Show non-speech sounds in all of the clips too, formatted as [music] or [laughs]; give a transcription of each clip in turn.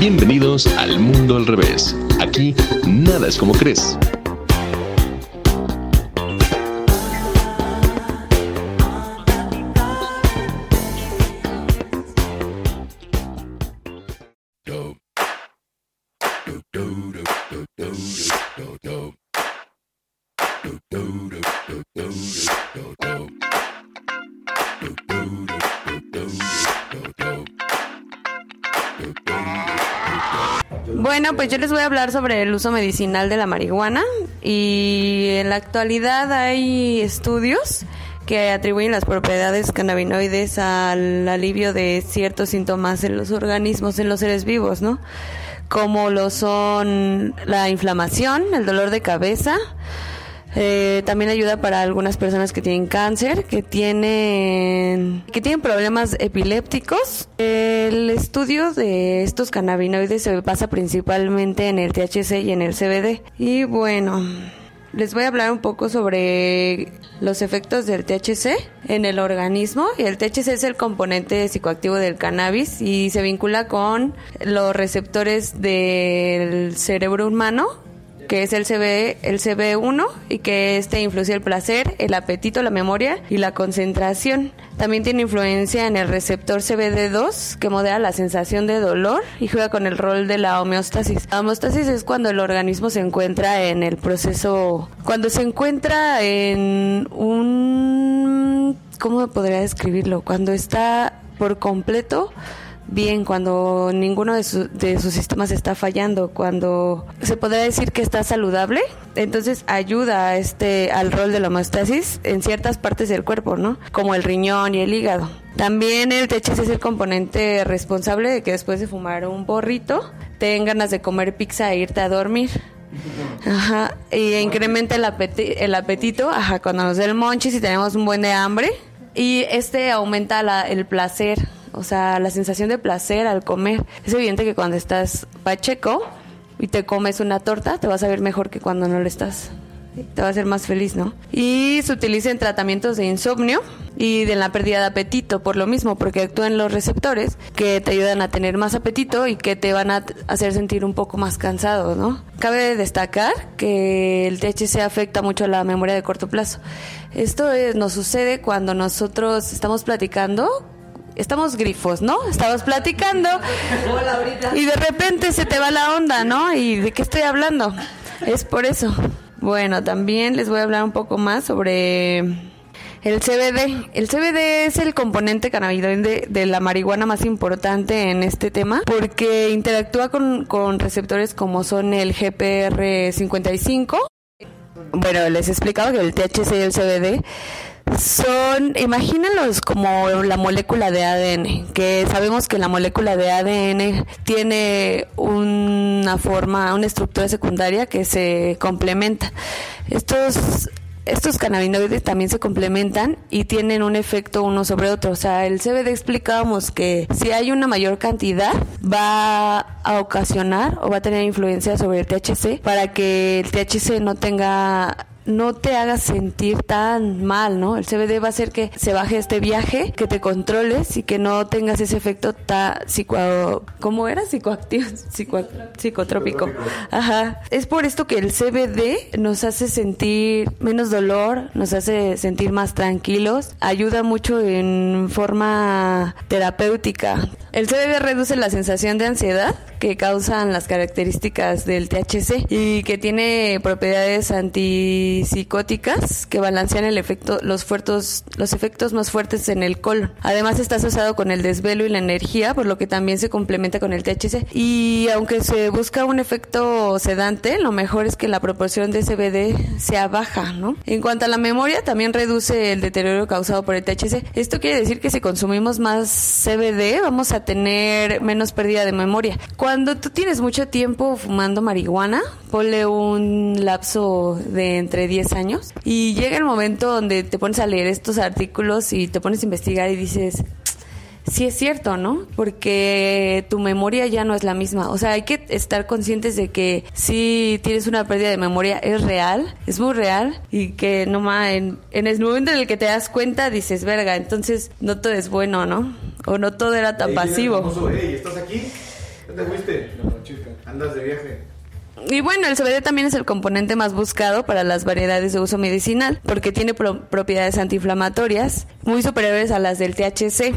Bienvenidos al Mundo al Revés. Aquí nada es como crees. Bueno, pues yo les voy a hablar sobre el uso medicinal de la marihuana y en la actualidad hay estudios que atribuyen las propiedades cannabinoides al alivio de ciertos síntomas en los organismos, en los seres vivos, ¿no? Como lo son la inflamación, el dolor de cabeza, eh, también ayuda para algunas personas que tienen cáncer, que tienen, que tienen problemas epilépticos. El estudio de estos cannabinoides se basa principalmente en el THC y en el CBD. Y bueno, les voy a hablar un poco sobre los efectos del THC en el organismo. El THC es el componente psicoactivo del cannabis y se vincula con los receptores del cerebro humano que es el CB, el CB1 y que este influye el placer, el apetito, la memoria y la concentración. También tiene influencia en el receptor CBD2 que modera la sensación de dolor y juega con el rol de la homeostasis. La homeostasis es cuando el organismo se encuentra en el proceso, cuando se encuentra en un, ¿cómo podría describirlo? Cuando está por completo bien, cuando ninguno de, sus sistemas está fallando, cuando se podría decir que está saludable, entonces ayuda a este, al rol de la homeostasis en ciertas partes del cuerpo, ¿no? Como el riñón y el hígado. También el THC es el componente responsable de que después de fumar un borrito te den ganas de comer pizza e irte a dormir. Ajá, y incrementa el, el apetito, ajá, cuando nos da el monchis y tenemos un buen de hambre. Y este aumenta la, el placer o sea, la sensación de placer al comer. Es evidente que cuando estás pacheco y te comes una torta, te vas a ver mejor que cuando no lo estás. Te va a hacer más feliz, ¿no? Y se utiliza en tratamientos de insomnio y de la pérdida de apetito, por lo mismo, porque actúan los receptores que te ayudan a tener más apetito y que te van a hacer sentir un poco más cansado, ¿no? Cabe destacar que el THC afecta mucho a la memoria de corto plazo. Esto nos sucede cuando nosotros estamos platicando estamos grifos, ¿no? Estamos platicando y de repente se te va la onda, ¿no? ¿Y de qué estoy hablando? Es por eso. Bueno, también les voy a hablar un poco más sobre el CBD. El CBD es el componente cannabinoide de la marihuana más importante en este tema porque interactúa con, con receptores como son el GPR55. Bueno, les he explicado que el THC y el CBD son, imagínenlos como la molécula de ADN, que sabemos que la molécula de ADN tiene una forma, una estructura secundaria que se complementa. Estos estos cannabinoides también se complementan y tienen un efecto uno sobre otro. O sea, el CBD explicábamos que si hay una mayor cantidad va a ocasionar o va a tener influencia sobre el THC para que el THC no tenga no te haga sentir tan mal, ¿no? El CBD va a hacer que se baje este viaje, que te controles y que no tengas ese efecto tan psico... ¿Cómo era? Psicoactivo, psicotrópico. Ajá. Es por esto que el CBD nos hace sentir menos dolor, nos hace sentir más tranquilos, ayuda mucho en forma terapéutica. El CBD reduce la sensación de ansiedad que causan las características del THC y que tiene propiedades antipsicóticas que balancean el efecto, los, fuertes, los efectos más fuertes en el colon. Además está asociado con el desvelo y la energía, por lo que también se complementa con el THC. Y aunque se busca un efecto sedante, lo mejor es que la proporción de CBD sea baja, ¿no? En cuanto a la memoria, también reduce el deterioro causado por el THC. Esto quiere decir que si consumimos más CBD, vamos a tener menos pérdida de memoria. Cuando tú tienes mucho tiempo fumando marihuana, ponle un lapso de entre 10 años y llega el momento donde te pones a leer estos artículos y te pones a investigar y dices, sí es cierto, ¿no? Porque tu memoria ya no es la misma. O sea, hay que estar conscientes de que si tienes una pérdida de memoria es real, es muy real y que no en, en el momento en el que te das cuenta dices, verga, entonces no todo es bueno, ¿no? O no todo era tan pasivo. ¿estás aquí? ¿Ya te fuiste? Andas de viaje. Y bueno, el CBD también es el componente más buscado para las variedades de uso medicinal porque tiene pro- propiedades antiinflamatorias muy superiores a las del THC.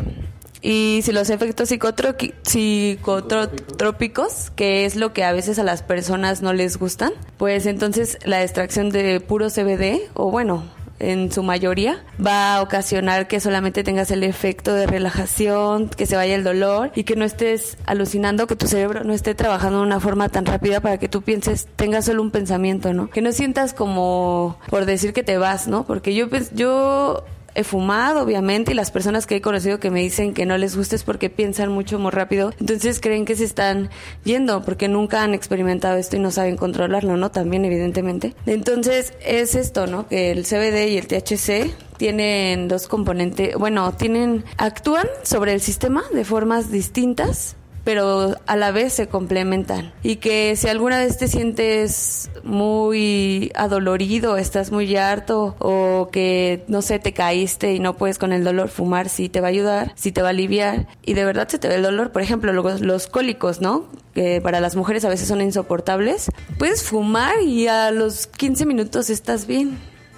Y si los efectos psicotrópicos, que es lo que a veces a las personas no les gustan, pues entonces la extracción de puro CBD, o bueno, en su mayoría, va a ocasionar que solamente tengas el efecto de relajación, que se vaya el dolor y que no estés alucinando, que tu cerebro no esté trabajando de una forma tan rápida para que tú pienses, tengas solo un pensamiento, ¿no? Que no sientas como por decir que te vas, ¿no? Porque yo, pens- yo he fumado, obviamente, y las personas que he conocido que me dicen que no les gusta es porque piensan mucho muy rápido, entonces creen que se están yendo porque nunca han experimentado esto y no saben controlarlo, ¿no? También, evidentemente. Entonces, es esto, ¿no? Que el CBD y el THC tienen dos componentes, bueno, tienen, actúan sobre el sistema de formas distintas, pero a la vez se complementan. Y que si alguna vez te sientes muy adolorido, estás muy harto o que no sé, te caíste y no puedes con el dolor, fumar sí te va a ayudar, sí te va a aliviar y de verdad se te ve el dolor, por ejemplo, los, los cólicos, ¿no? Que para las mujeres a veces son insoportables. Puedes fumar y a los 15 minutos estás bien.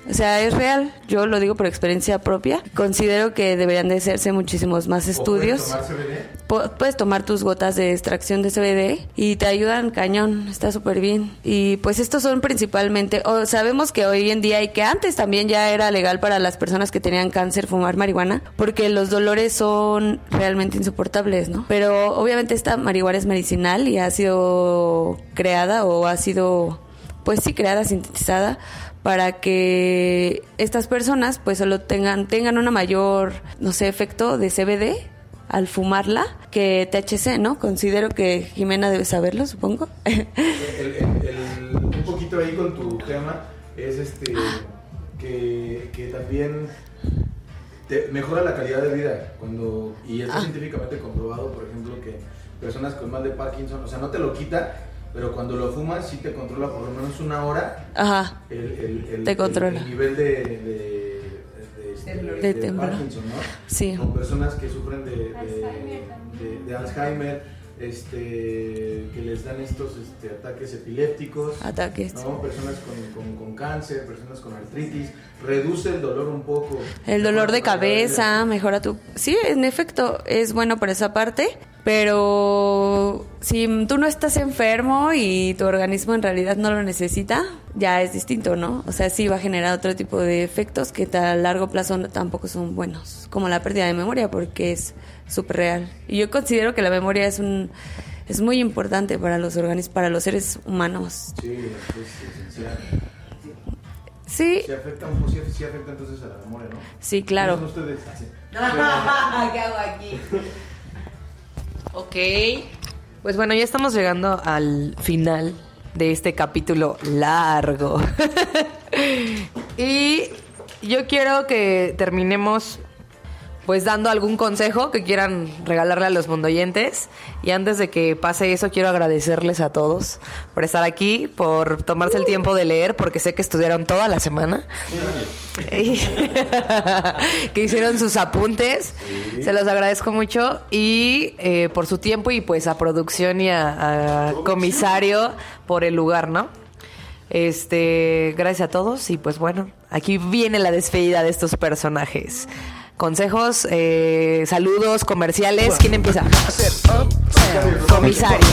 O sea, es real, yo lo digo por experiencia propia. Considero que deberían de hacerse muchísimos más estudios. ¿O puedes tomar CBD? Pu- Puedes tomar tus gotas de extracción de CBD y te ayudan cañón, está súper bien. Y pues estos son principalmente, o sabemos que hoy en día y que antes también ya era legal para las personas que tenían cáncer fumar marihuana, porque los dolores son realmente insoportables, ¿no? Pero obviamente esta marihuana es medicinal y ha sido creada o ha sido, pues sí, creada, sintetizada para que estas personas pues solo tengan tengan una mayor no sé efecto de CBD al fumarla que THC, ¿no? Considero que Jimena debe saberlo, supongo. El- el- el- un poquito ahí con tu tema es este que, que también te mejora la calidad de vida cuando y está Ah. científicamente comprobado por ejemplo que personas con mal de Parkinson o sea no te lo quita pero cuando lo fumas sí te controla por lo menos una hora Ajá. el, el- el- Te controla. el nivel de, de, de, este, De de temblor. Parkinson ¿no? Sí. con personas que sufren de, de, de- de Alzheimer este que les dan estos este, ataques epilépticos Ataques. ¿no? Personas con, con- con cáncer, personas con artritis, reduce el dolor un poco. El dolor de cabeza, mejora tu... Sí, en efecto, es bueno por esa parte, pero si tú no estás enfermo y tu organismo en realidad no lo necesita, ya es distinto, ¿no? O sea, sí va a generar otro tipo de efectos que a largo plazo no- tampoco son buenos, como la pérdida de memoria, porque es súper real. Y yo considero que la memoria es un... Es muy importante para los organismos, para los seres humanos. Sí, es esencial. Sí, Sí afecta, un sí, sí afecta entonces a la memoria, ¿no? sí, claro. ¿Cómo son ustedes? Sí. [laughs] ¿Qué hago aquí? Ok. Pues bueno, ya estamos llegando al final de este capítulo largo. [laughs] y yo quiero que terminemos pues dando algún consejo que quieran regalarle a los mundoyentes. Y antes de que pase eso, quiero agradecerles a todos por estar aquí, por tomarse el tiempo de leer, porque sé que estudiaron toda la semana. [laughs] Que hicieron sus apuntes. Se los agradezco mucho. Y eh, por su tiempo y pues a producción y a, a comisario por el lugar, ¿no? Este, gracias a todos y pues bueno, aquí viene la despedida de estos personajes. Consejos, eh, saludos, comerciales. ¿Quién empieza? Comisario.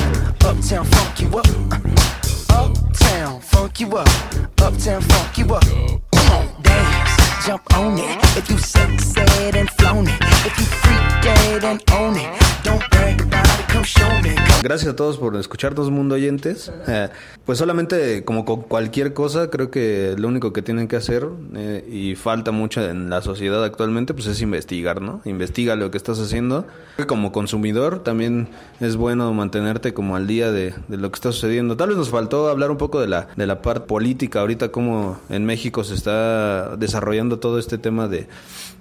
Jump on it. If you succeed and flown it. If you freak dead and own it. Gracias a todos por escucharnos, mundo oyentes. Eh, pues solamente como con cualquier cosa, creo que lo único que tienen que hacer, eh, y falta mucho en la sociedad actualmente, pues es investigar, ¿no? Investiga lo que estás haciendo. Como consumidor también es bueno mantenerte como al día de, lo que está sucediendo. Tal vez nos faltó hablar un poco de la, de la parte política, ahorita como en México se está desarrollando todo este tema de,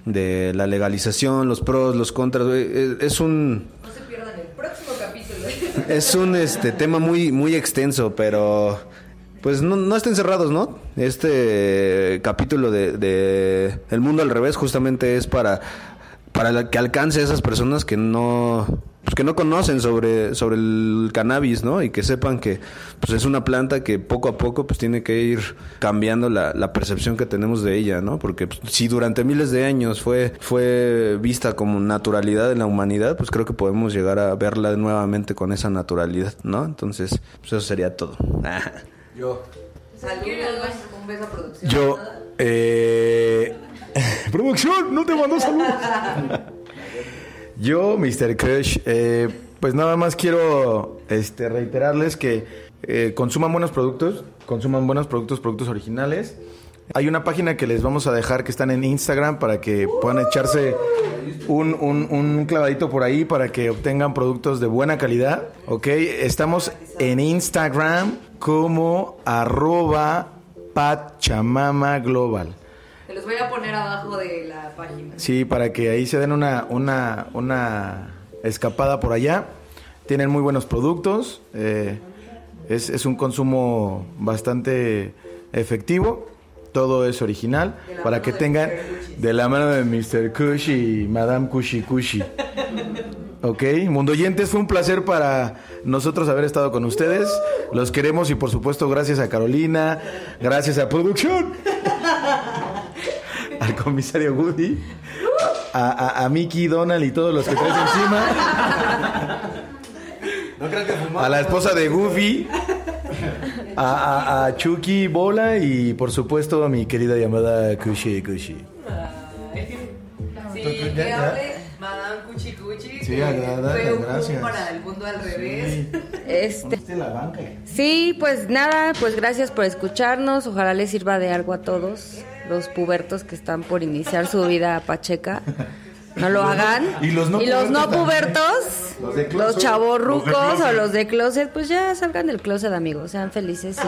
de la legalización, los pros, los contras. Eh, Es un... Es un este tema muy muy extenso, pero pues no, no estén cerrados, ¿no? Este capítulo de, de El mundo al revés justamente es para para que alcance a esas personas que no pues que no conocen sobre, sobre el cannabis, ¿no? Y que sepan que pues es una planta que poco a poco pues tiene que ir cambiando la, la percepción que tenemos de ella, ¿no? Porque pues, si durante miles de años fue, fue vista como naturalidad en la humanidad, pues creo que podemos llegar a verla nuevamente con esa naturalidad, ¿no? Entonces, pues eso sería todo. [laughs] Yo. Saludos, un beso a producción. Yo, eh... [laughs] Producción, no te mando saludos. [laughs] Yo, Mr. Crush, eh, pues nada más quiero este, reiterarles que eh, consuman buenos productos, consuman buenos productos, productos originales. Hay una página que les vamos a dejar que están en Instagram para que puedan echarse un, un- un clavadito por ahí para que obtengan productos de buena calidad. Ok, estamos en Instagram como arroba Pachamama Global. Los voy a poner abajo de la página. Sí, para que ahí se den una, una, una escapada por allá. Tienen muy buenos productos. eh, es, es un consumo bastante efectivo. Todo es original. Para que tengan de la mano de Mr. Kush y Madame Kushi Kushi. [laughs] Ok, Mundo Oyentes, fue un placer para nosotros haber estado con ustedes. Los queremos y por supuesto gracias a Carolina, gracias a producción, comisario Woody, a, a, a Mickey, Donald y todos los que traes encima. A la esposa de Goofy, a, a, a Chucky Bola y por supuesto a mi querida llamada Kushi Kushi. Sí, Ya, que ya. hable Madame Cuchi Cuchi. Sí, que agrada- fue un gracias. para el mundo al revés. Este, Usted la banca. sí, pues nada, pues gracias por escucharnos. Ojalá les sirva de algo a todos los pubertos que están por iniciar su vida pacheca. No lo [laughs] hagan. y los no pubertos pubertos, [laughs] Los de los closet. chavorrucos Los de closet. o los de closet, pues ya salgan del closet, amigos. Sean felices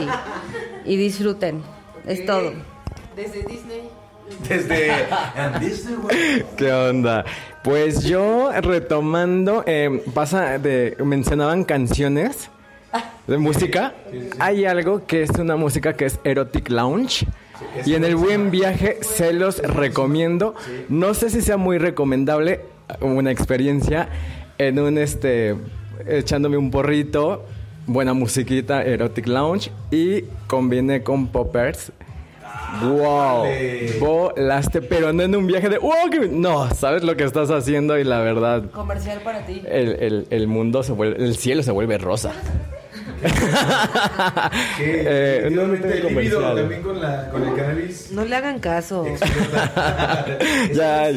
y, y disfruten. Es todo. Desde Disney. Desde [laughs] Disney. ¿Qué onda? Pues yo retomando, eh, pasa de mencionaban canciones de música. Hay algo que es una música que es Erotic Lounge. Y en el buen viaje se los recomiendo. No sé si sea muy recomendable una experiencia en un este echándome un porrito, buena musiquita Erotic Lounge y combiné con poppers. Wow, volaste, pero no en un viaje de wow, que- no, sabes lo que estás haciendo y la verdad, Comercial para ti. el, el- el mundo se vuelve, el cielo se vuelve rosa. [laughs] Eh, no, no Definitivamente tengo el líbido comercial. también con, la, con el cannabis. No le hagan caso. [laughs] [laughs] ya,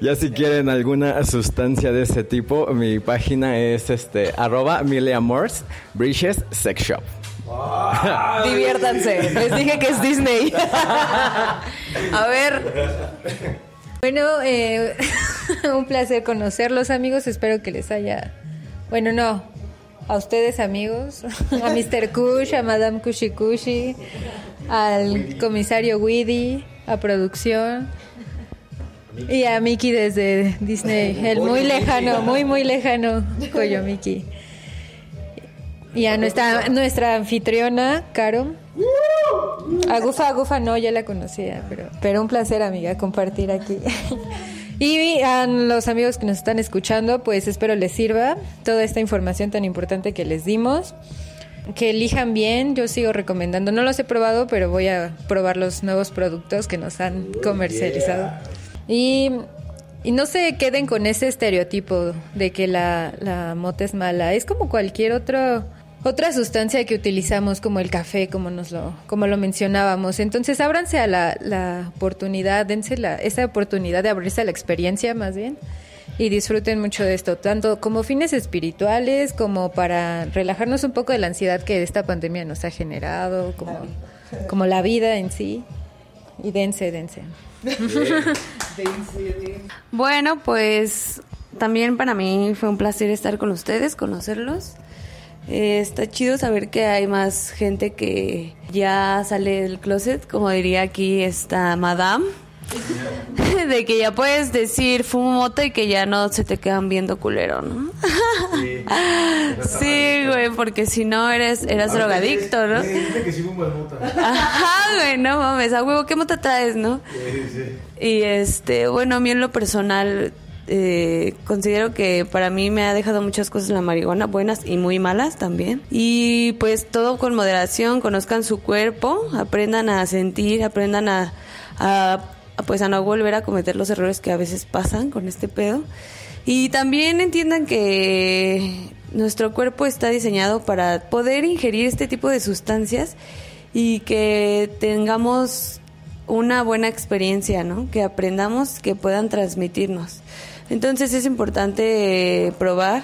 ya si quieren alguna sustancia de ese tipo, mi página es este arroba Miliamors Bridges Sex Shop. Diviértanse. Les dije que es Disney. A ver. Bueno, eh, un placer conocerlos, amigos. Espero que les haya. Bueno, no. A ustedes, amigos. [laughs] A Mr. Kush, a Madame Kushi Kushi, al comisario Weedy, a producción. Y a Mickey desde Disney. El muy lejano, muy, muy lejano. [laughs] Coyo Mickey. Y a nuestra, nuestra anfitriona, Caro. A Gufa, a Gufa no, ya la conocía, pero, pero un placer, amiga, compartir aquí. [laughs] Y a los amigos que nos están escuchando, pues espero les sirva toda esta información tan importante que les dimos. Que elijan bien, yo sigo recomendando. No los he probado, pero voy a probar los nuevos productos que nos han comercializado. Y, y no se queden con ese estereotipo de que la, la mota es mala. Es como cualquier otro otra sustancia que utilizamos como el café, como nos lo, como lo mencionábamos. Entonces, ábranse a la, la oportunidad, dense la, esa oportunidad de abrirse a la experiencia más bien y disfruten mucho de esto, tanto como fines espirituales, como para relajarnos un poco de la ansiedad que esta pandemia nos ha generado, como, como la vida en sí. Y [laughs] dense, dense. Bueno, pues también para mí fue un placer estar con ustedes, conocerlos. Eh, está chido saber que hay más gente que ya sale del closet, como diría aquí esta madame. [laughs] De que ya puedes decir fumo mota y que ya no se te quedan viendo culero, ¿no? Sí, [laughs] güey, porque si no eres, eras drogadicto, ¿no? Que sí fumas mota. [laughs] Ajá, güey, no mames, a huevo, ¿qué mota traes, no? Sí, sí. Y este, bueno, a mí en lo personal eh, considero que para mí me ha dejado muchas cosas la marihuana, buenas y muy malas también. Y pues todo con moderación, conozcan su cuerpo, aprendan a sentir, aprendan a, a pues a no volver a cometer los errores que a veces pasan con este pedo. Y también entiendan que nuestro cuerpo está diseñado para poder ingerir este tipo de sustancias y que tengamos una buena experiencia, ¿no? Que aprendamos, que puedan transmitirnos. Entonces es importante eh, probar,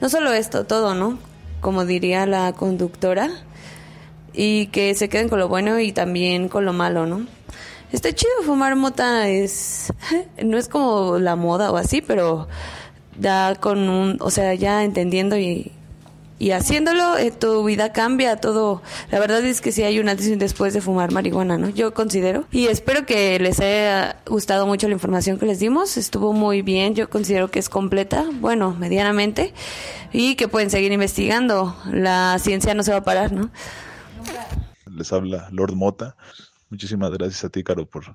no solo esto, todo, ¿no? Como diría la conductora, y que se queden con lo bueno y también con lo malo, ¿no? Está chido fumar mota, es [laughs] no es como la moda o así, pero ya con un, o sea, ya entendiendo y, y haciéndolo, eh, tu vida cambia, todo. La verdad es que sí hay un antes y un después de fumar marihuana, ¿no? Yo considero. Y espero que les haya gustado mucho la información que les dimos. Estuvo muy bien, yo considero que es completa, bueno, medianamente. Y que pueden seguir investigando. La ciencia no se va a parar, ¿no? Les habla Lord Mota. Muchísimas gracias a ti, Caro, por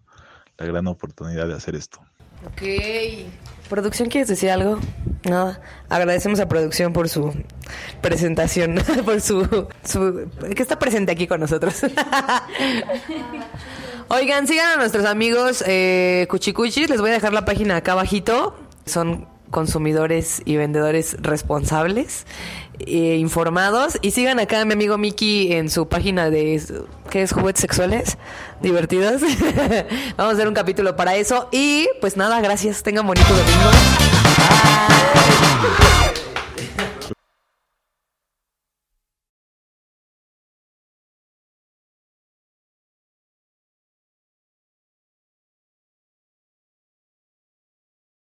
la gran oportunidad de hacer esto. Ok. ¿Producción quieres decir algo? Nada. Agradecemos a Producción por su presentación, [laughs] por su, su... que está presente aquí con nosotros. [laughs] Oigan, sigan a nuestros amigos eh, Cuchicuchis. Les voy a dejar la página acá abajito. Son consumidores y vendedores responsables, e informados. Y sigan acá a mi amigo Miki en su página de ¿qué es? Juguetes sexuales divertidos. [laughs] Vamos a hacer un capítulo para eso. Y pues nada, gracias. Tengan bonito domingo.